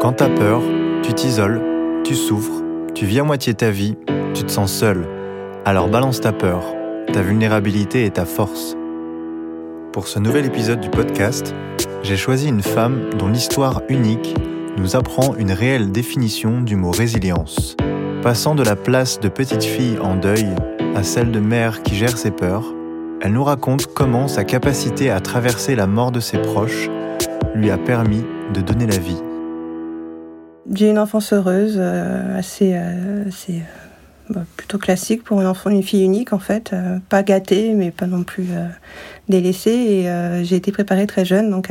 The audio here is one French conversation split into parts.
Quand t'as peur, tu t'isoles, tu souffres, tu vis à moitié ta vie, tu te sens seul. Alors balance ta peur, ta vulnérabilité et ta force. Pour ce nouvel épisode du podcast, j'ai choisi une femme dont l'histoire unique nous apprend une réelle définition du mot résilience. Passant de la place de petite fille en deuil à celle de mère qui gère ses peurs, elle nous raconte comment sa capacité à traverser la mort de ses proches lui a permis de donner la vie. J'ai une enfance heureuse, euh, assez, euh, assez euh, bah, plutôt classique pour une enfant, une fille unique en fait, pas gâtée mais pas non plus délaissée. Et j'ai été préparée très jeune, donc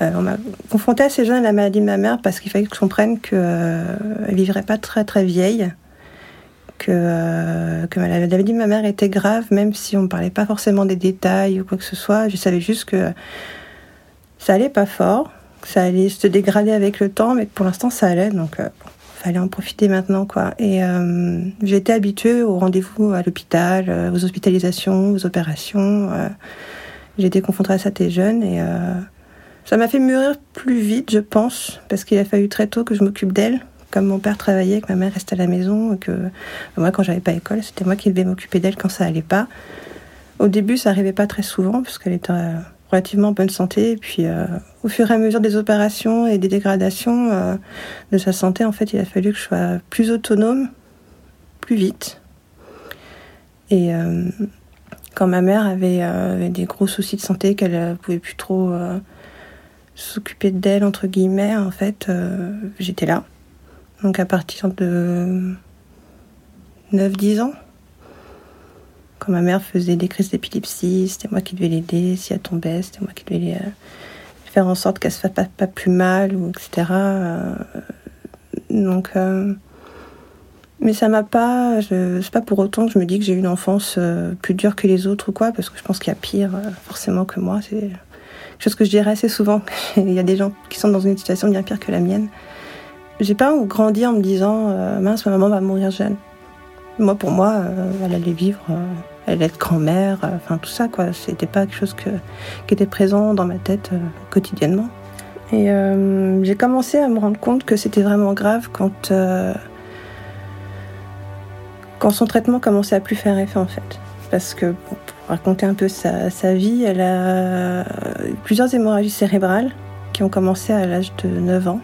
on m'a confrontée assez jeune à la maladie de ma mère parce qu'il fallait que je comprenne qu'elle ne vivrait pas très très vieille, que, que la maladie de ma mère était grave, même si on ne parlait pas forcément des détails ou quoi que ce soit. Je savais juste que ça allait pas fort ça allait se dégrader avec le temps, mais pour l'instant ça allait, donc il euh, fallait en profiter maintenant quoi. Et euh, été habituée aux rendez-vous à l'hôpital, euh, aux hospitalisations, aux opérations. j'ai été confrontée à ça très jeune et ça m'a fait mûrir plus vite, je pense, parce qu'il a fallu très tôt que je m'occupe d'elle. Comme mon père travaillait, que ma mère restait à la maison, que moi quand j'avais pas école, c'était moi qui devais m'occuper d'elle quand ça allait pas. Au début, ça arrivait pas très souvent parce qu'elle était relativement bonne santé. Et puis, euh, au fur et à mesure des opérations et des dégradations euh, de sa santé, en fait, il a fallu que je sois plus autonome, plus vite. Et euh, quand ma mère avait, des gros soucis de santé, qu'elle ne pouvait plus trop s'occuper d'elle, entre guillemets, en fait, j'étais là. Donc à partir de 9-10 ans, quand ma mère faisait des crises d'épilepsie, c'était moi qui devais l'aider. Si elle tombait, c'était moi qui devais euh, faire en sorte qu'elle se fasse pas, plus mal, ou etc. Euh, donc, euh, mais ça m'a pas. C'est pas pour autant que je me dis que j'ai eu une enfance plus dure que les autres ou quoi, parce que je pense qu'il y a pire forcément que moi. C'est quelque chose que je dirais assez souvent. Il y a des gens qui sont dans une situation bien pire que la mienne. J'ai pas grandi en me disant mince, ma maman va mourir jeune. Moi, pour moi, elle allait vivre être grand-mère, euh, enfin tout ça quoi. C'était pas quelque chose qui était présent dans ma tête euh, quotidiennement. Et euh, j'ai commencé à me rendre compte que c'était vraiment grave quand quand son traitement commençait à plus faire effet en fait. Parce que pour raconter un peu sa, vie, elle a eu plusieurs hémorragies cérébrales qui ont commencé à l'âge de 9 ans.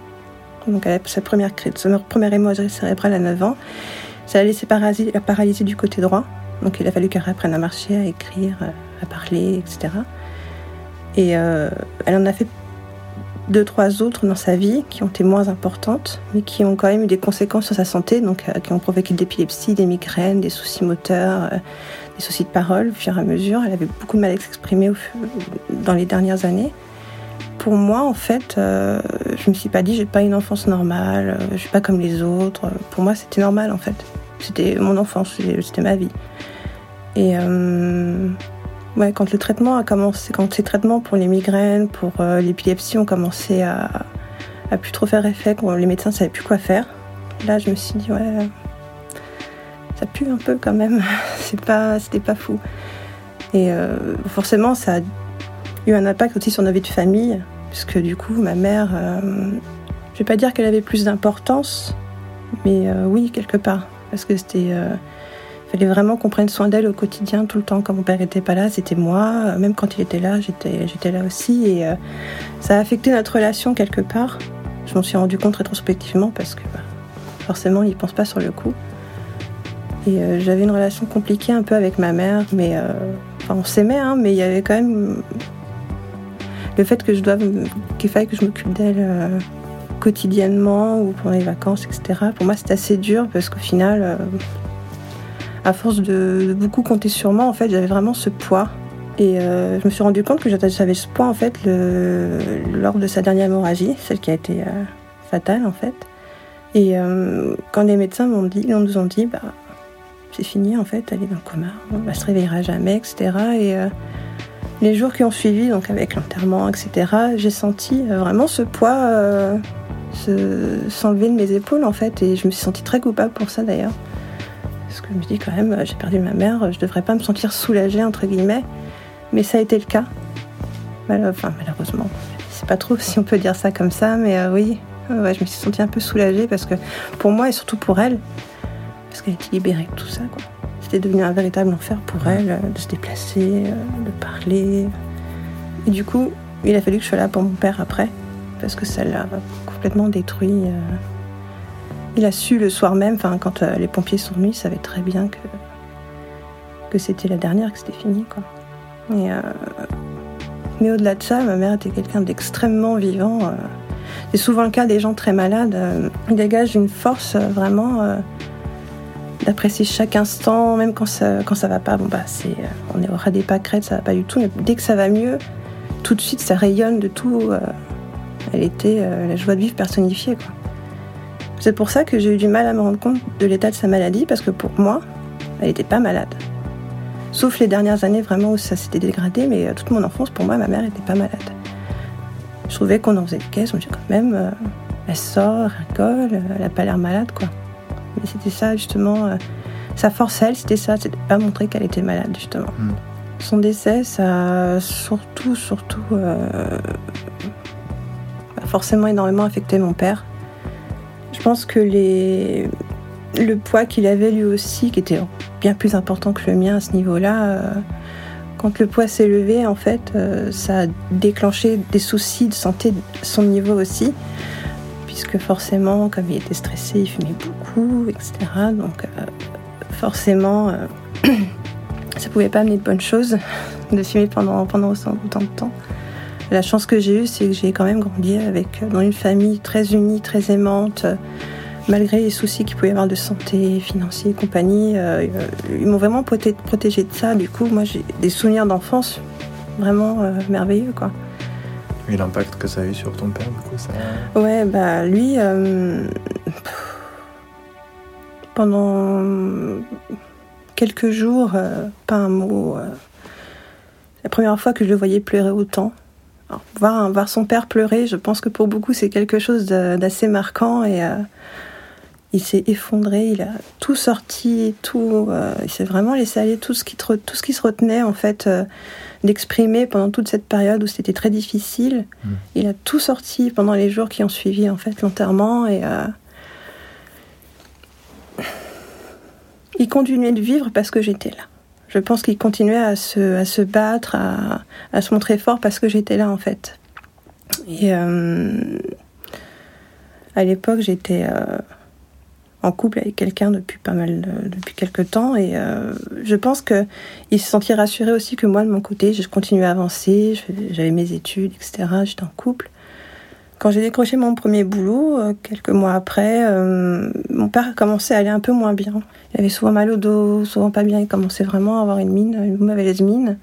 Donc elle a sa première, sa première hémorragie cérébrale à 9 ans. Ça a laissé la paralyser du côté droit. Donc il a fallu qu'elle reprenne à marcher, à écrire, à parler, etc. Et euh, elle en a fait deux, trois autres dans sa vie qui ont été moins importantes, mais qui ont quand même eu des conséquences sur sa santé, donc euh, qui ont provoqué de l'épilepsie, des migraines, des soucis moteurs, euh, des soucis de parole au fur et à mesure. Elle avait beaucoup de mal à s'exprimer dans les dernières années. Pour moi, en fait, je me suis pas dit j'ai pas une enfance normale, je suis pas comme les autres. Pour moi, c'était normal en fait. C'était mon enfance, c'était ma vie. Et euh, ouais, quand le traitement a commencé, quand ces traitements pour les migraines, pour euh, l'épilepsie ont commencé à, à plus trop faire effet, quand les médecins ne savaient plus quoi faire, là je me suis dit ouais, ça pue un peu quand même. C'est pas, c'était pas fou. Et euh, forcément, ça a eu un impact aussi sur nos vies de famille, puisque du coup, ma mère, je vais pas dire qu'elle avait plus d'importance, mais oui, quelque part, parce que c'était il fallait vraiment qu'on prenne soin d'elle au quotidien, tout le temps. Quand mon père n'était pas là, c'était moi. Même quand il était là, j'étais, j'étais là aussi. Et euh, ça a affecté notre relation quelque part. Je m'en suis rendu compte rétrospectivement parce que bah, forcément, il n'y pense pas sur le coup. Et euh, j'avais une relation compliquée un peu avec ma mère, mais euh, on s'aimait, hein, mais il y avait quand même le fait que je dois, qu'il faille que je m'occupe d'elle quotidiennement ou pendant les vacances, etc. Pour moi, c'était assez dur parce qu'au final, à force de, beaucoup compter sur moi, en fait, j'avais vraiment ce poids. Et euh, je me suis rendu compte que j'avais ce poids, en fait, lors de sa dernière hémorragie, celle qui a été euh, fatale, en fait. Et euh, quand les médecins m'ont dit, nous ont dit, bah, c'est fini, en fait, elle est dans le coma, on ne se réveillera jamais, etc. Et les jours qui ont suivi, donc avec l'enterrement, etc., j'ai senti vraiment ce poids s'enlever de mes épaules, en fait. Et je me suis sentie très coupable pour ça, d'ailleurs. Parce que je me dis quand même, j'ai perdu ma mère, je devrais pas me sentir soulagée, entre guillemets. Mais ça a été le cas. enfin, malheureusement. Je sais pas trop si on peut dire ça comme ça, mais oui, ouais, je me suis sentie un peu soulagée parce que pour moi et surtout pour elle, parce qu'elle était libérée de tout ça, quoi. C'était devenu un véritable enfer pour elle euh, de se déplacer, euh, de parler. Et du coup, il a fallu que je sois là pour mon père après, parce que ça l'a complètement détruit. Euh. Il a su le soir même, quand les pompiers sont venus, il savait très bien que, que c'était la dernière, que c'était fini. Quoi. mais au-delà de ça, ma mère était quelqu'un d'extrêmement vivant. C'est souvent le cas des gens très malades. Il dégage une force vraiment d'apprécier chaque instant, même quand ça, quand ça va pas. Bon, bah, c'est, euh, on est au ras des pâquerettes, ça va pas du tout, mais dès que ça va mieux, tout de suite, ça rayonne de tout. Euh, elle était euh, la joie de vivre personnifiée, quoi. C'est pour ça que j'ai eu du mal à me rendre compte de l'état de sa maladie, parce que pour moi, elle n'était pas malade. Sauf les dernières années vraiment où ça s'était dégradé, mais toute mon enfance, pour moi, ma mère n'était pas malade. Je trouvais qu'on en faisait des caisses, on me dit quand même, elle sort, elle rigole, elle n'a pas l'air malade, quoi. Mais c'était ça, justement. Euh, sa force, elle, c'était ça, c'était pas montrer qu'elle était malade, justement. Hmm. Son décès, ça a surtout, surtout, euh, forcément énormément affecté mon père. Je pense que le poids qu'il avait lui aussi, qui était bien plus important que le mien à ce niveau-là, euh, quand le poids s'est levé, en fait, ça a déclenché des soucis de santé de son niveau aussi puisque forcément, comme il était stressé, il fumait beaucoup, etc. Donc euh, forcément, euh, ça pouvait pas amener de bonnes choses de fumer pendant, pendant autant de temps. La chance que j'ai eue, c'est que j'ai quand même grandi avec, dans une famille très unie, très aimante, malgré les soucis qu'il pouvait y avoir de santé, financiers et compagnie. Euh, ils m'ont vraiment protégé de ça. Du coup, moi, j'ai des souvenirs d'enfance vraiment merveilleux, quoi. Et l'impact que ça a eu sur ton père, du coup, ça... Ouais, bah lui, euh, pendant quelques jours, euh, pas un mot. Euh, la première fois que je le voyais pleurer autant. Voir, voir son père pleurer, je pense que pour beaucoup c'est quelque chose d'assez marquant et il s'est effondré, il a tout sorti, tout, il s'est vraiment laissé aller tout ce qui, tout ce qui se retenait en fait d'exprimer pendant toute cette période où c'était très difficile. Mm. Il a tout sorti pendant les jours qui ont suivi en fait l'enterrement et euh, il continuait de vivre parce que j'étais là. Je pense qu'il continuait à se, à se battre, à, à, se montrer fort parce que j'étais là en fait. Et euh, à l'époque, j'étais euh, en couple avec quelqu'un depuis pas mal, depuis quelques temps, et euh, je pense que il se sentit rassuré aussi que moi de mon côté, je continuais à avancer, j'avais mes études, etc. J'étais en couple. Quand j'ai décroché mon premier boulot, euh, quelques mois après, euh, mon père a commencé à aller un peu moins bien. Il avait souvent mal au dos, souvent pas bien. Il commençait vraiment à avoir une mine, une mauvaise mine.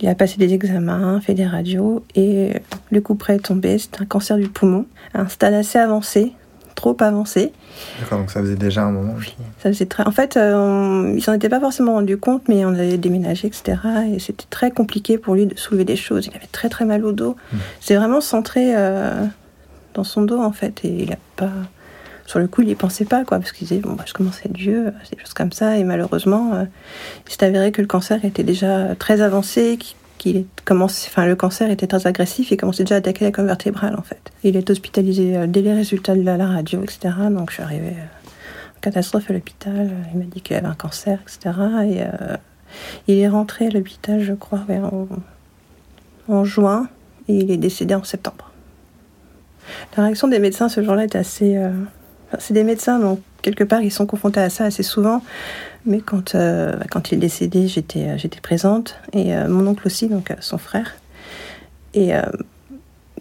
Il a passé des examens, fait des radios et le coup près est tombé. C'était un cancer du poumon, un stade assez avancé trop avancé. D'accord, donc ça faisait déjà un moment. Ça faisait très. En fait, euh, il s'en était pas forcément rendu compte, mais on avait déménagé, etc. Et c'était très compliqué pour lui de soulever des choses. Il avait très très mal au dos. Hmm. C'est vraiment centré euh, dans son dos en fait, et il a pas. Sur le coup, il y pensait pas, quoi, parce qu'il disait bon, bah, je commence à être vieux, des choses comme ça. Et malheureusement, euh, il s'est avéré que le cancer était déjà très avancé, qu'il commence, enfin, le cancer était très agressif et commençait déjà à attaquer la colonne vertébrale en fait. Il est hospitalisé euh, dès les résultats de la, radio, etc. Donc je suis arrivée euh, en catastrophe à l'hôpital. Il m'a dit qu'il avait un cancer, etc. Et euh, il est rentré à l'hôpital, je crois, en, juin et il est décédé en septembre. La réaction des médecins ce jour-là est assez. c'est des médecins, donc quelque part ils sont confrontés à ça assez souvent. Mais quand, euh, bah, quand il est décédé, j'étais, euh, j'étais présente, et euh, mon oncle aussi, donc son frère. Et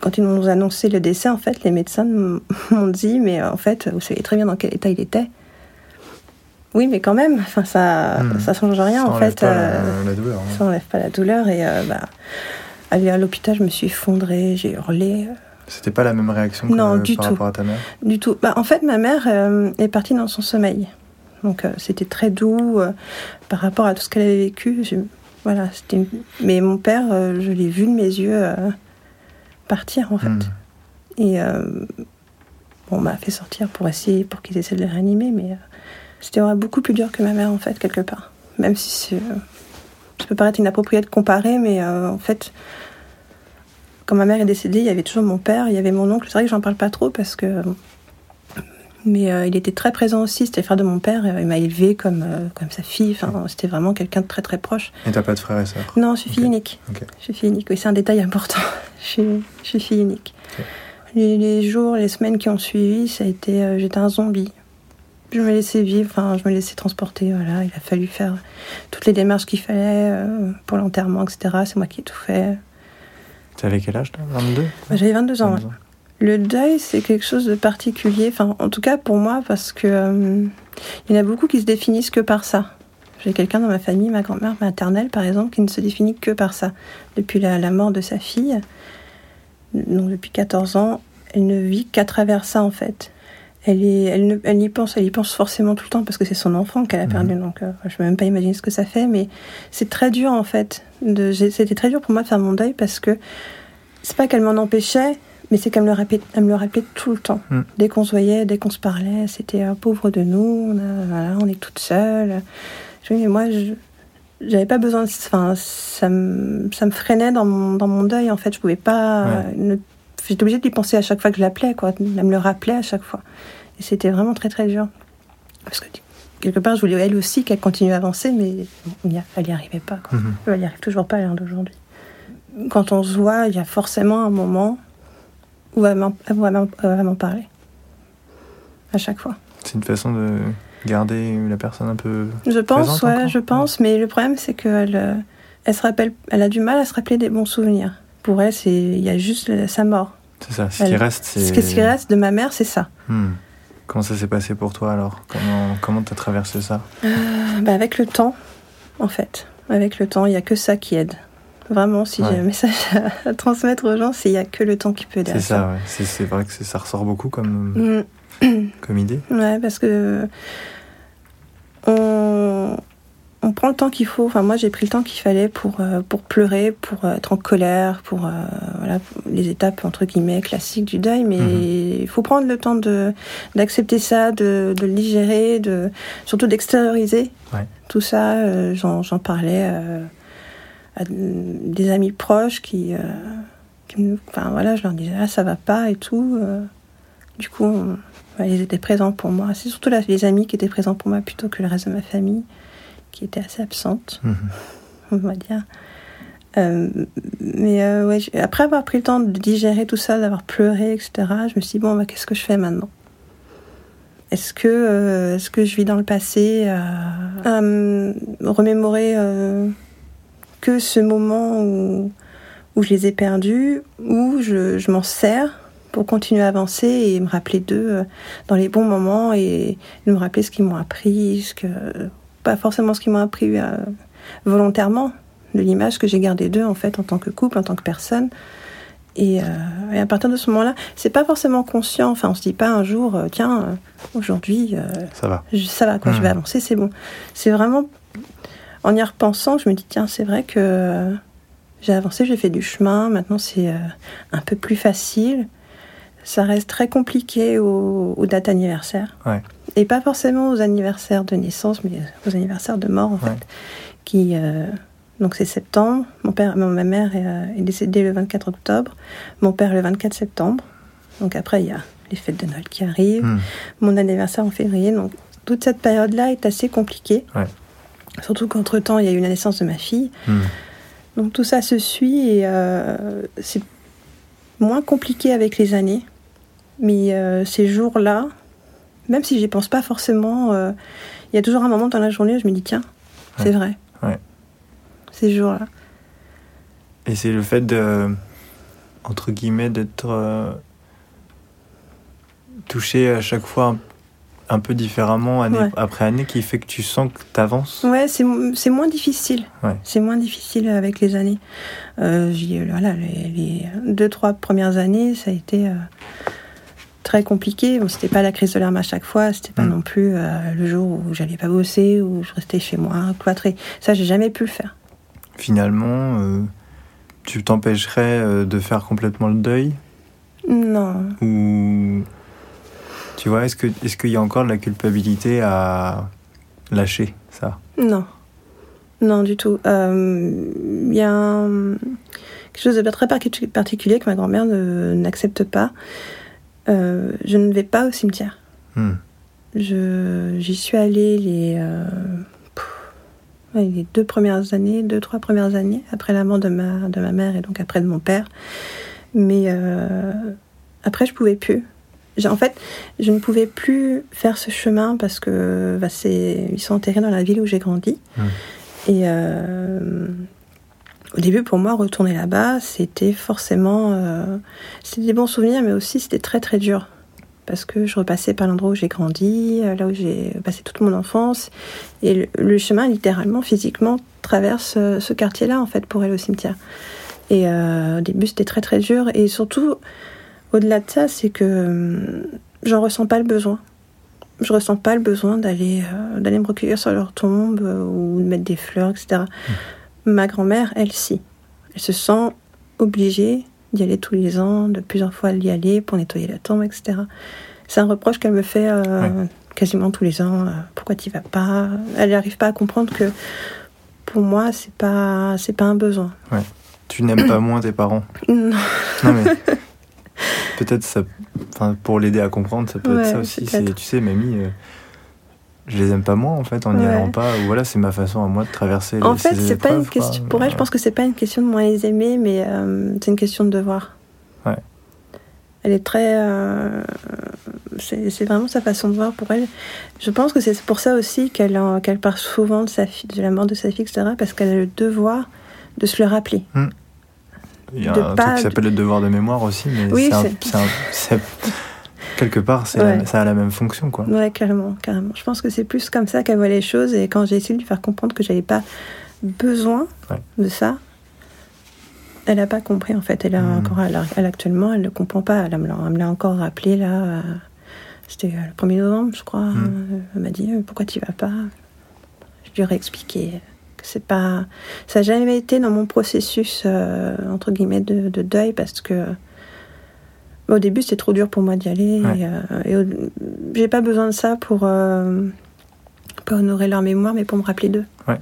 quand ils nous ont annoncé le décès, en fait, les médecins m'ont dit, mais en fait, vous savez très bien dans quel état il était. Oui, mais quand même, enfin, ça, ne hmm. change rien, en fait. Pas la, douleur. Hein. Ça enlève pas la douleur, et bah, aller à l'hôpital, je me suis effondrée, j'ai hurlé. C'était pas la même réaction que non, du par tout. rapport à ta mère? Du tout. Bah, en fait, ma mère est partie dans son sommeil. Donc euh, c'était très doux euh, par rapport à tout ce qu'elle avait vécu. voilà, c'était. Mais mon père, euh, je l'ai vu de mes yeux partir en fait. Hmm. Et on m'a fait sortir pour essayer, pour qu'ils essaient de le réanimer, mais c'était beaucoup plus dur que ma mère en fait quelque part. Même si ça peut paraître inapproprié de comparer, mais en fait, quand ma mère est décédée, il y avait toujours mon père, il y avait mon oncle. C'est vrai que j'en parle pas trop parce que. Mais euh, il était très présent aussi, c'était le frère de mon père, il m'a élevé comme, euh, comme sa fille, enfin, c'était vraiment quelqu'un de très très proche. Et t'as pas de frère et sœur? Non, je suis fille unique. Je suis fille unique, oui, c'est un détail important. je, suis, je suis fille unique. Les, les jours, les semaines qui ont suivi, ça a été. euh, J'étais un zombie. Je me laissais vivre, enfin, je me laissais transporter, voilà. Il a fallu faire toutes les démarches qu'il fallait euh, pour l'enterrement, etc. C'est moi qui ai tout fait. T'avais quel âge, toi? 22 Bah, J'avais 22 ans. ouais. 22 ans. Le deuil, c'est quelque chose de particulier, enfin, en tout cas pour moi, parce que euh, il y en a beaucoup qui se définissent que par ça. J'ai quelqu'un dans ma famille, ma grand-mère maternelle par exemple, qui ne se définit que par ça. Depuis la, la mort de sa fille, donc depuis 14 ans, elle ne vit qu'à travers ça en fait. Elle, est, elle, ne- elle y pense, elle y pense forcément tout le temps parce que c'est son enfant qu'elle a perdu. Donc euh, je peux même pas imaginer ce que ça fait, mais c'est très dur en fait. C'était très dur pour moi de faire mon deuil parce que c'est pas qu'elle m'en empêchait, mais c'est qu'elle me le rappelait, elle me le tout le temps. Mm. Dès qu'on se voyait, dès qu'on se parlait, c'était un pauvre de nous, on, a- voilà, on est toute seule. Je dis, mais moi, je j'avais pas besoin, enfin, ça me, ça me freinait dans mon, dans mon deuil, en fait. Je pouvais pas. Ouais. J'étais obligée de y penser à chaque fois que je l'appelais, quoi. Elle me le rappelait à chaque fois. Et c'était vraiment très, très dur. Parce que quelque part, je voulais elle aussi qu'elle continue à avancer, mais on y a- elle n'y arrivait pas, quoi. Mhm. Elle n'y arrive toujours pas à l'heure d'aujourd'hui. Quand on se voit, il y a forcément un moment m'en- où elle m'en elle va m'en parler. À chaque fois. C'est une façon de garder la personne un peu. Je pense, ouais, encore, je pense, mais le problème c'est qu'elle euh, elle se rappelle, elle a du mal à se rappeler des bons souvenirs. Pour elle, c'est il y a juste sa mort. C'est ça. Ce qui reste, c'est. Ce qui- ce qui reste de ma mère, c'est ça. Hmm. Comment ça s'est passé pour toi alors? Comment comment t'as traversé ça? Euh, bah, avec le temps, en fait, avec le temps, il y a que ça qui aide. Vraiment, si Ouais. j'ai un message à, à transmettre aux gens, c'est il y a que le temps qui peut aider. C'est ça, ouais. C'est c'est vrai que c'est- ça ressort beaucoup comme, Mm. comme idée. Ouais, parce que on, on prend le temps qu'il faut. Enfin, moi, j'ai pris le temps qu'il fallait pour, euh, pour pleurer, pour euh, être en colère, pour euh, voilà, les étapes entre guillemets classiques du deuil. Mais Mhm. il faut prendre le temps de d'accepter ça, de, de le digérer, de surtout d'extérioriser Ouais. tout ça. Euh, J'en j'en parlais à des amis proches qui, euh, qui me- enfin voilà, je leur disais ah ça va pas et tout. euh. du coup, on- Ouais, ils étaient présents pour moi. C'est surtout les amis qui étaient présents pour moi plutôt que le reste de ma famille, qui était assez absente, Mhm. on va dire. Euh, mais euh, ouais, après avoir pris le temps de digérer tout ça, d'avoir pleuré, etc., je me suis dit, bon, bah, qu'est-ce que je fais maintenant? Est-ce que, euh, est-ce que je vis dans le passé? À, me remémorer que ce moment où, où je les ai perdus, ou je, je m'en sers pour continuer à avancer et me rappeler d'eux euh, dans les bons moments et de me rappeler ce qu'ils m'ont appris, ce que, pas forcément ce qu'ils m'ont appris euh, volontairement, de l'image que j'ai gardée d'eux en fait en tant que couple, en tant que personne. Et, euh, et à partir de ce moment-là, c'est pas forcément conscient. Enfin, on se dit pas un jour, euh, tiens, aujourd'hui, Ça va. je- ça va quoi, je Mhm. vais avancer, c'est bon. C'est vraiment en y repensant je me dis tiens, c'est vrai que j'ai avancé, j'ai fait du chemin. Maintenant, c'est euh, un peu plus facile. Ça reste très compliqué aux, aux dates anniversaires. Ouais. Et pas forcément aux anniversaires de naissance, mais aux anniversaires de mort en Ouais. fait. Qui euh, donc c'est septembre. Mon père, ma mère est, euh, est décédée le 24 octobre. Mon père le 24 septembre. Donc après il y a les fêtes de Noël qui arrivent Hmm. mon anniversaire en février. Donc toute cette période-là est assez compliquée. Ouais. Surtout qu'entre-temps, il y a eu la naissance de ma fille. Hmm. Donc tout ça se suit et euh, c'est moins compliqué avec les années. Mais euh, ces jours-là, même si j'y pense pas forcément, euh, il y a toujours un moment dans la journée où je me dis tiens, c'est Ouais. vrai. Ouais. Ces jours-là. Et c'est le fait de, entre guillemets, d'être touché à chaque fois un, peu différemment, année Ouais. après année, qui fait que tu sens que tu avances. Ouais, c'est moins difficile. Ouais. C'est moins difficile avec les années. Euh, voilà, les, les deux, trois premières années, ça a été euh, très compliqué. Bon, c'était pas la crise de larmes à chaque fois, c'était pas Mm. non plus euh, le jour où j'allais pas bosser, où je restais chez moi, cloîtrée. Ça, j'ai jamais pu le faire. Finalement, tu t'empêcherais de faire complètement le deuil? Non. Ou. Tu vois, est-ce que est-ce qu'il y a encore de la culpabilité à lâcher ça? Non. Non, du tout. Euh, Il y a un- quelque chose de très particulier que ma grand-mère n'accepte pas. Euh, je ne vais pas au cimetière. Hmm. J'y suis allée les, euh, les deux premières années, deux, trois premières années, après la mort de ma, de ma mère et donc après de mon père. Mais après, je pouvais plus. En fait, je ne pouvais plus faire ce chemin parce que bah, ils sont enterrés dans la ville où j'ai grandi. Hmm. Et euh, au début, pour moi, retourner là-bas, c'était forcément. Euh, c'était des bons souvenirs, mais aussi c'était très très dur. Parce que je repassais par l'endroit où j'ai grandi, euh, là où j'ai passé toute mon enfance. Et le, chemin, littéralement, physiquement, traverse ce quartier-là, en fait, pour aller au cimetière. Et au début, c'était très très dur. Et surtout, au-delà de ça, c'est que j'en ressens pas le besoin. Je ressens pas le besoin d'aller d'aller me recueillir sur leur tombe ou de mettre des fleurs, etc. Ma grand-mère, elle, si. Elle se sent obligée d'y aller tous les ans, de plusieurs fois d'y aller pour nettoyer la tombe, etc. C'est un reproche qu'elle me fait euh, quasiment tous les ans. Euh, pourquoi tu vas pas? Elle n'arrive pas à comprendre que pour moi, c'est pas, c'est pas un besoin. Ouais. Tu n'aimes pas moins tes parents Non. non mais peut-être ça, pour l'aider à comprendre, ça peut être ça aussi. Tu sais, mamie. Euh, je les aime pas moins en fait en n'y allant pas. Ou voilà c'est ma façon à moi de traverser en fait c'est pas une question pour elle je pense que c'est pas une question de moins les aimer mais euh, c'est une question de devoir. Ouais. Elle est très euh, c'est vraiment sa façon de voir pour elle. Je pense que c'est pour ça aussi qu'elle qu'elle parle souvent de sa fille de la mort de sa fille etc parce qu'elle a le devoir de se le rappeler. Hmm. Il y a un truc qui s'appelle le devoir de mémoire aussi mais oui, c'est quelque part, ça a la même fonction, quoi. Ouais, carrément, carrément. Je pense que c'est plus comme ça qu'elle voit les choses. Et quand j'ai essayé de lui faire comprendre que j'avais pas besoin de ça, elle n'a pas compris en fait. Elle a hmm. encore, elle, actuellement, elle ne comprend pas. Elle me l'a encore rappelé là. Euh, c'était le 1er novembre, je crois. Hmm. Elle m'a dit euh, pourquoi tu vas pas? Je lui ai expliqué que c'est pas, ça n'a jamais été dans mon processus euh, entre guillemets de, de, deuil parce que au début, c'était trop dur pour moi d'y aller. Et, euh, j'ai pas besoin de ça pour, euh, honorer leur mémoire, mais pour me rappeler d'eux. Ouais.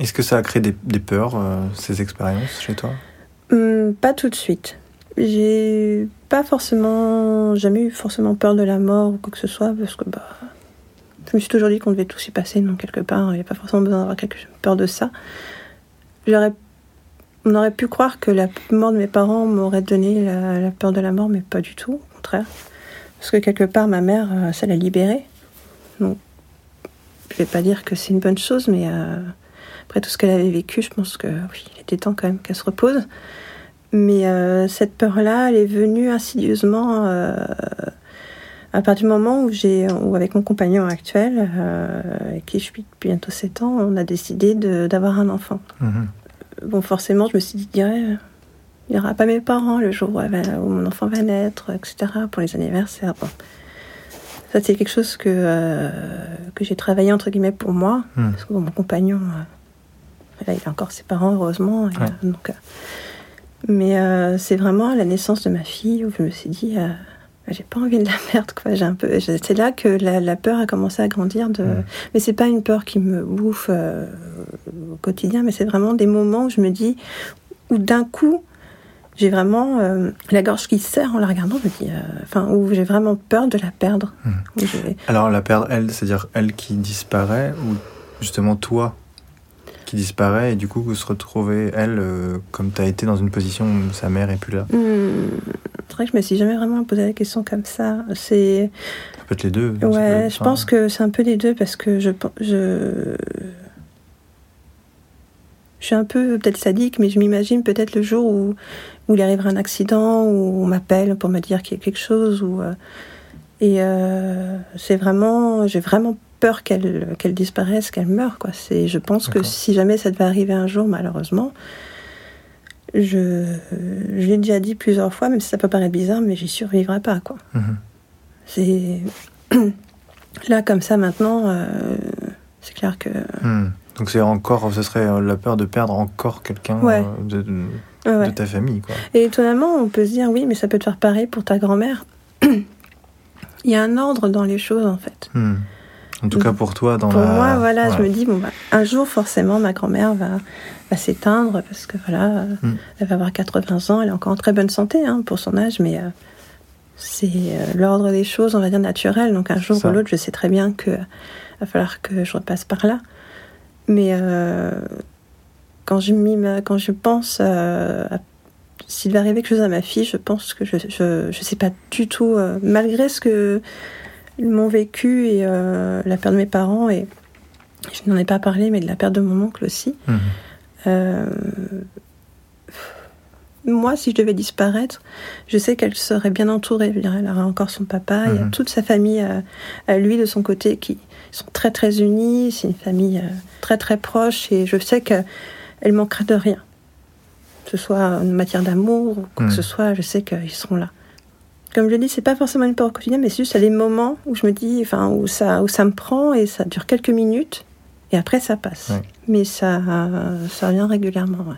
Est-ce que ça a créé des, peurs, ces expériences, chez toi? Hum, Pas tout de suite. J'ai pas forcément, jamais eu forcément peur de la mort ou quoi que ce soit, parce que bah, je me suis toujours dit qu'on devait tous y passer, donc quelque part, il n'y a pas forcément besoin d'avoir peur de ça. On aurait pu croire que la mort de mes parents m'aurait donné la, peur de la mort, mais pas du tout, au contraire. Parce que quelque part, ma mère, euh, ça l'a libérée. Donc, je vais pas dire que c'est une bonne chose, mais euh, après tout ce qu'elle avait vécu, je pense que oui, il était temps quand même qu'elle se repose. Mais euh, cette peur-là, elle est venue insidieusement à partir du moment où j'ai, ou avec mon compagnon actuel, avec qui je suis depuis bientôt 7 ans, on a décidé d'avoir un enfant. Mhm bon, forcément, je me suis dit, il n'y aura pas mes parents le jour où, mon enfant va naître, etc., pour les anniversaires. Ça, c'est quelque chose que, euh, que j'ai travaillé, entre guillemets, pour moi. Hmm. Parce que mon compagnon, euh, là, il a encore ses parents, heureusement. donc, euh, mais c'est vraiment à la naissance de ma fille où je me suis dit, j'ai pas envie de la perdre quoi j'ai un peu c'est là que la, peur a commencé à grandir de mm. mais c'est pas une peur qui me bouffe euh, au quotidien mais c'est vraiment des moments où je me dis où d'un coup j'ai vraiment euh, la gorge qui serre en la regardant je me dis euh, enfin où j'ai vraiment peur de la perdre mm. alors la perdre elle c'est à dire elle qui disparaît ou justement toi qui disparaît et du coup vous se retrouvez elle comme tu as été dans une position où sa mère est plus là? Mm. C'est vrai que je me suis jamais vraiment posé la question comme ça. C'est. Peut-être les deux. Ouais, je pense que c'est un peu les deux parce que je. je... Je suis un peu peut-être sadique, mais je m'imagine peut-être le jour où, où il arrivera un accident, où on m'appelle pour me dire qu'il y a quelque chose. Ou, euh, et euh, c'est vraiment. J'ai vraiment peur qu'elle qu'elle disparaisse, qu'elle meure. Quoi. Je pense que si jamais ça devait arriver un jour, malheureusement, je, je l'ai déjà dit plusieurs fois, même si ça peut paraître bizarre, mais j'y survivrai pas, quoi. Mhm. C'est là comme ça maintenant, euh, c'est clair que. Hmm. Donc c'est encore, ce serait la peur de perdre encore quelqu'un euh, de, de, ta famille, quoi. Et étonnamment, on peut se dire oui, mais ça peut te faire pareil pour ta grand-mère. Il y a un ordre dans les choses, en fait. Hmm. En tout cas pour toi, dans Pour la... moi, voilà, je me dis, bon, bah, un jour, forcément, ma grand-mère va, va s'éteindre parce que, voilà, euh, Mm. elle va avoir 80 ans, elle est encore en très bonne santé hein, pour son âge, mais euh, c'est euh, l'ordre des choses, on va dire, naturel. Donc, un jour Ça. ou l'autre, je sais très bien que euh, va falloir que je repasse par là. Mais euh, quand, je m'y mets- quand je pense euh, à s'il va arriver quelque chose à ma fille, je pense que je je, je sais pas du tout, euh, malgré ce que mon vécu et euh, la perte de mes parents, et je n'en ai pas parlé, mais de la perte de mon oncle aussi. Mhm. Euh, moi, si je devais disparaître, je sais qu'elle serait bien entourée. Elle aura encore son papa, il y a Mhm. toute sa famille euh, à lui de son côté qui sont très très unis. C'est une famille euh, très très proche et je sais qu'elle manquera de rien. Que ce soit en matière d'amour ou quoi que ce soit, je sais qu'ils seront là. Comme je dis, c'est pas forcément une peur au quotidien, mais c'est juste à des moments où je me dis, enfin, où ça, où ça me prend et ça dure quelques minutes et après ça passe. Ouais. Mais ça, ça revient régulièrement. ouais.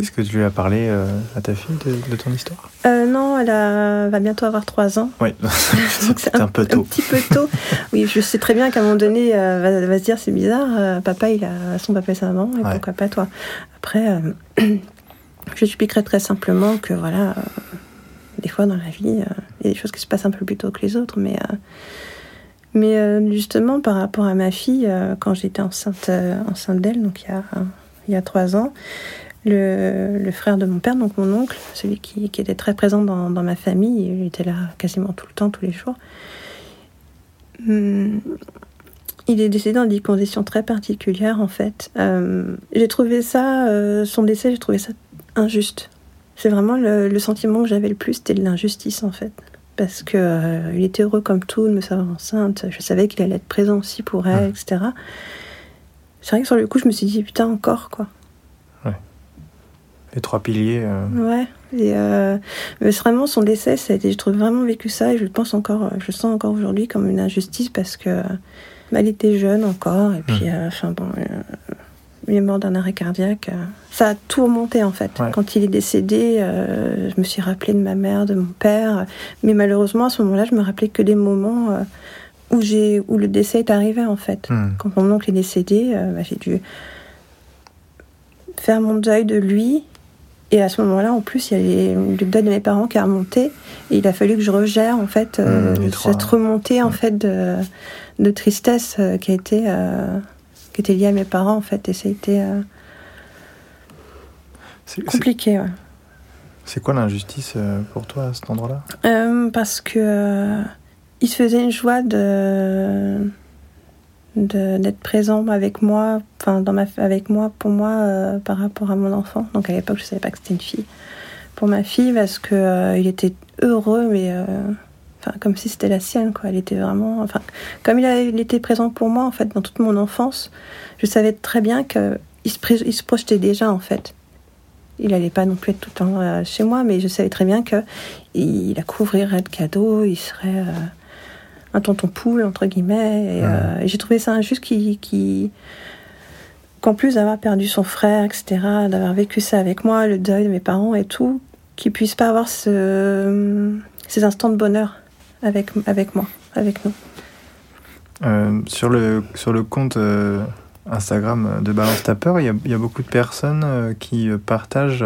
Est-ce que tu lui as parlé euh, à ta fille de, de ton histoire? Euh, non, elle a- va bientôt avoir 3 ans. Oui, c'est un peu tôt. Un petit peu tôt. oui, je sais très bien qu'à un moment donné, euh, va, va se dire c'est bizarre, euh, papa il a son papa et sa maman, et Ouais. pourquoi pas toi? Après, je expliquerai très simplement que voilà, des fois dans la vie, euh, il y a des choses qui se passent un peu plus tôt que les autres, mais, euh, mais euh, justement par rapport à ma fille, quand j'étais enceinte, enceinte d'elle, donc il y a, y a 3 ans, le, le frère de mon père, donc mon oncle, celui qui, qui était très présent dans, dans ma famille, il était là quasiment tout le temps, tous les jours. Hum, il est décédé dans des conditions très particulières en fait. J'ai trouvé ça, son décès, j'ai trouvé ça injuste. C'est vraiment le, le sentiment que j'avais le plus, c'était de l'injustice en fait. Parce que euh, il était heureux comme tout de me savoir enceinte. Je savais qu'il allait être présent aussi pour elle, Ouais. etc. C'est vrai que sur le coup, je me suis dit putain encore quoi. Les trois piliers. euh, Ouais. Et euh, mais vraiment son décès, ça a été, je trouve vraiment vécu ça et je le pense encore, je le sens encore aujourd'hui comme une injustice parce que bah, elle était jeune encore et puis euh, enfin bon, euh, il est mort d'un arrêt cardiaque. euh. ça a tout remonté en fait. Ouais. Quand il est décédé, euh, je me suis rappelé de ma mère, de mon père, mais malheureusement à ce moment-là, je me rappelais que des moments euh, où j'ai où le décès est arrivé en fait. hmm. Quand mon oncle est décédé, euh, bah, j'ai dû faire mon deuil de lui. Et à ce moment-là, en plus, il y a les- le deuil de mes parents qui a remonté. Et il a fallu que je regère, en fait, Mmh, trois. cette remontée, en fait, de, de tristesse qui a été, qui était liée à mes parents, en fait. Et ça a été euh, compliqué, ouais. C'est quoi l'injustice euh, pour toi à cet endroit-là? Euh, parce que euh, il se faisait une joie de d'être présent avec moi, enfin dans ma avec moi pour moi euh, par rapport à mon enfant. Donc à l'époque je savais pas que c'était une fille. Pour ma fille parce que il était heureux mais enfin comme si c'était la sienne quoi. Elle était vraiment enfin comme il, a, il était présent pour moi en fait dans toute mon enfance, je savais très bien que il se, pré- il se projetait déjà en fait. Il allait pas non plus être tout le temps euh, chez moi, mais je savais très bien que il couvrirait de cadeaux, il serait euh, un tonton poule, entre guillemets. Et, Ouais. euh, et j'ai trouvé ça injuste qui, qui, qu'en plus d'avoir perdu son frère, etc., d'avoir vécu ça avec moi, le deuil de mes parents et tout, qu'il puisse pas avoir ce, ces instants de bonheur avec, avec moi, avec nous. Euh, sur, le, sur le compte euh, Instagram de Balance ta peur, il y a, il y a beaucoup de personnes euh, qui partagent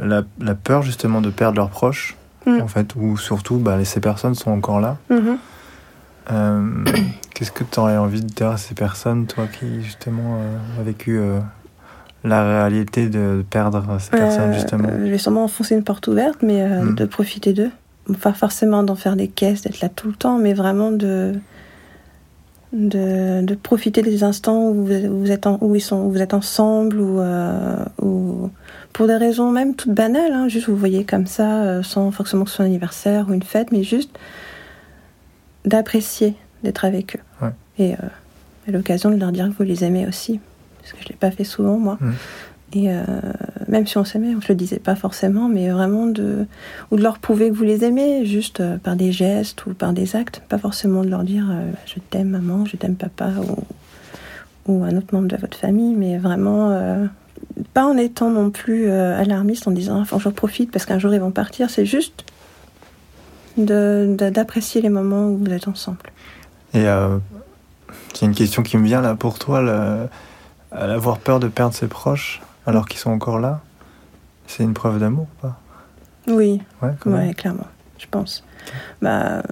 la, la peur justement de perdre leurs proches, Mm. en fait, ou surtout bah, ces personnes sont encore là. Mhm. Euh, Qu'est-ce que tu aurais envie de dire à ces personnes, toi qui justement a vécu la réalité de perdre ces personnes justement? je vais sûrement enfoncer une porte ouverte, mais Mm. de profiter d'eux. Pas forcément d'en faire des caisses, d'être là tout le temps, mais vraiment de, de, de profiter des instants où vous, où vous êtes, en- où ils sont, où vous êtes ensemble, ou, euh, ou pour des raisons même toutes banales, hein, juste vous voyez comme ça, euh, sans forcément que ce soit un anniversaire ou une fête, mais juste d'apprécier d'être avec eux. Ouais. Et euh, l'occasion de leur dire que vous les aimez aussi, parce que je ne l'ai pas fait souvent, moi. Mm. Et euh, même si on s'aimait, on se le disait pas forcément, mais vraiment de. ou de leur prouver que vous les aimez, juste euh, par des gestes ou par des actes, pas forcément de leur dire euh, je t'aime maman, je t'aime papa ou, ou un autre membre de votre famille, mais vraiment. euh, pas en étant non plus alarmiste en disant enfin j'en profite parce qu'un jour ils vont partir, c'est juste d'apprécier les moments où vous êtes ensemble. Et C'est une question qui me vient là pour toi, le- avoir peur de perdre ses proches? Alors qu'ils sont encore là. C'est une preuve d'amour, pas? Oui, Ouais, clairement, je pense. Bah, euh,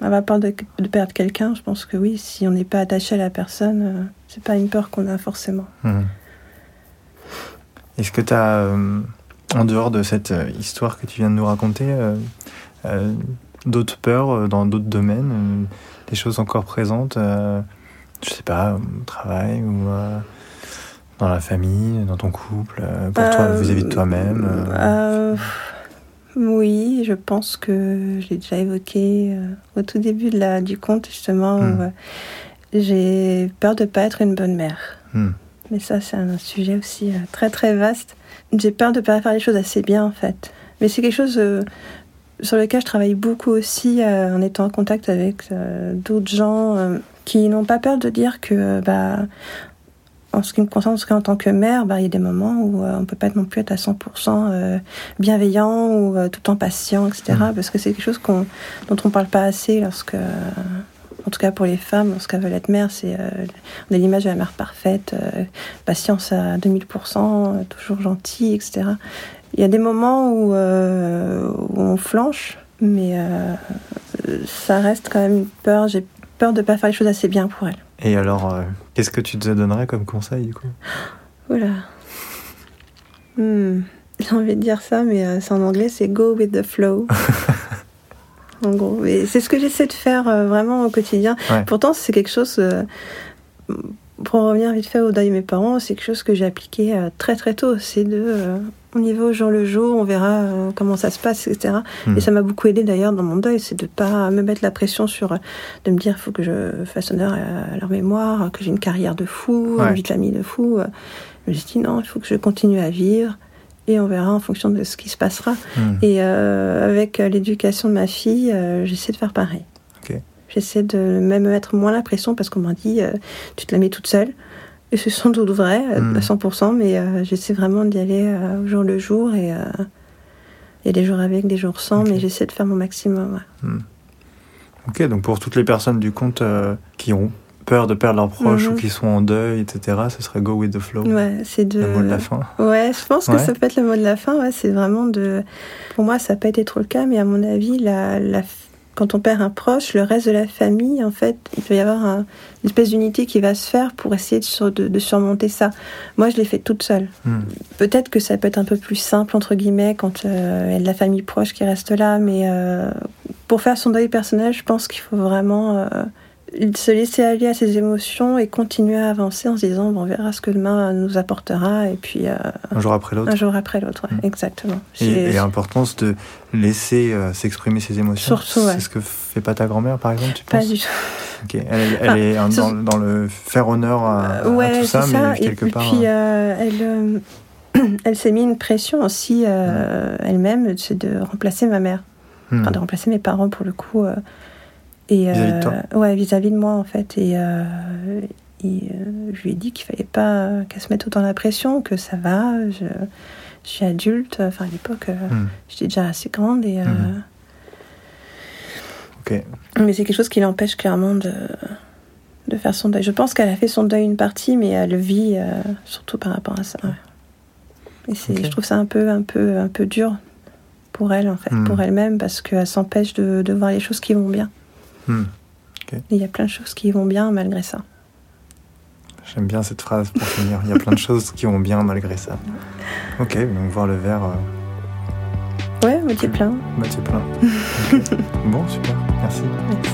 avoir peur de, de perdre quelqu'un, je pense que oui, si on n'est pas attaché à la personne, euh, c'est pas une peur qu'on a forcément. Mhm. Est-ce que tu as, en dehors de cette euh, histoire que tu viens de nous raconter, euh, euh, d'autres peurs euh, dans d'autres domaines, euh, des choses encore présentes, euh, je sais pas, au travail ou euh, dans la famille, dans ton couple, euh, pour toi, Euh, vis-à-vis de toi-même euh, Oui, je pense que je l'ai déjà évoqué au tout début de la, du conte, justement. Hmm. j'ai peur de pas être une bonne mère. hmm, Mais ça, c'est un sujet aussi très très vaste. J'ai peur de pas faire les choses assez bien, en fait. Mais c'est quelque chose sur lequel je travaille beaucoup aussi euh, en étant en contact avec euh, d'autres gens euh, qui n'ont pas peur de dire que, bah, en ce qui me concerne, en tout cas en tant que mère, bah, il y a des moments où euh, on peut pas non plus être à 100% euh, bienveillant ou euh, tout le temps patient, etc. Mhm. Parce que c'est quelque chose qu'on, dont on parle pas assez lorsque, euh, en tout cas pour les femmes, lorsqu'elles veulent être mères, c'est euh, on a l'image de la mère parfaite, euh, patience à 2000%, euh, toujours gentille, etc. Il y a des moments où, euh, où on flanche, mais euh, ça reste quand même une peur. J'ai peur de pas faire les choses assez bien pour elle. Et alors, euh, qu'est-ce que tu te donnerais comme conseil du coup? Voilà. Hmm. J'ai envie de dire ça, mais euh, c'est en anglais, c'est go with the flow. en gros, c'est ce que j'essaie de faire euh, vraiment au quotidien. Ouais. Pourtant, c'est quelque chose. pour revenir vite fait au deuil de mes parents, c'est quelque chose que j'ai appliqué très très tôt. C'est de, euh, on y va au jour le jour, on verra euh, comment ça se passe, etc. Hmm. Et ça m'a beaucoup aidé d'ailleurs dans mon deuil, c'est de pas me mettre la pression sur, euh, de me dire, il faut que je fasse honneur à leur mémoire, que j'ai une carrière de fou, Ouais. une vie de famille de fou. Je me suis dit non, il faut que je continue à vivre et on verra en fonction de ce qui se passera. Hmm. Et euh, avec l'éducation de ma fille, euh, j'essaie de faire pareil. J'essaie de même mettre moins la pression parce qu'on m'a dit euh, tu te la mets toute seule. Et c'est sans doute vrai, euh, Mm. à 100%, mais euh, j'essaie vraiment d'y aller euh, au jour le jour. Et euh, a des jours avec, des jours sans, mais j'essaie de faire mon maximum. ouais. Ok, donc pour toutes les personnes du compte qui ont peur de perdre leurs proches Mhm. ou qui sont en deuil, etc., ce serait go with the flow. Ouais, c'est de. Le mot de la fin. Ouais, je pense que Ouais. ça peut être le mot de la fin. Ouais, c'est vraiment de. Pour moi, ça n'a pas été trop le cas, mais à mon avis, la, la... quand on perd un proche, le reste de la famille, en fait, il peut y avoir un- une espèce d'unité qui va se faire pour essayer de, sur- de- de surmonter ça. Moi, je l'ai fait toute seule. Hmm. Peut-être que ça peut être un peu plus simple, entre guillemets, quand euh, il y a de la famille proche qui reste là, mais euh, pour faire son deuil personnel, je pense qu'il faut vraiment euh, se laisser aller à ses émotions et continuer à avancer en se disant bon, on verra ce que demain nous apportera, et puis euh, Un jour après l'autre. un jour après l'autre, ouais, Mm. exactement. Et, l'importance de laisser euh, s'exprimer ses émotions. Surtout, ouais. C'est ce que fait pas ta grand-mère, par exemple, tu pas penses du tout. Ok. Elle, elle Enfin, est un- sur- dans, dans le faire honneur à, à ouais, tout ça, c'est mais ça. Et quelque puis, part. puis, euh, elle, elle s'est mis une pression aussi euh, elle-même, c'est de remplacer ma mère. enfin de remplacer mes parents pour le coup et Vis-à-vis de euh, toi ouais vis-à-vis de moi en fait et, euh, et, euh, je lui ai dit qu'il fallait pas qu'elle se mette autant la pression que ça va je, je suis adulte enfin à l'époque Hmm. j'étais déjà assez grande et. Ok. mais c'est quelque chose qui l'empêche clairement de de faire son deuil je pense qu'elle a fait son deuil une partie mais elle le vit euh, surtout par rapport à ça ouais. et c'est Ok. je trouve ça un peu un peu un peu dur pour elle en fait pour elle-même parce qu'elle s'empêche de, de voir les choses qui vont bien Hmm. Il y a plein de choses qui vont bien malgré ça. J'aime bien cette phrase pour finir. Il y a plein de choses qui vont bien malgré ça. Ok, donc voir le verre euh, Ouais, moitié plein. moitié plein. Bon, super. Merci. Merci.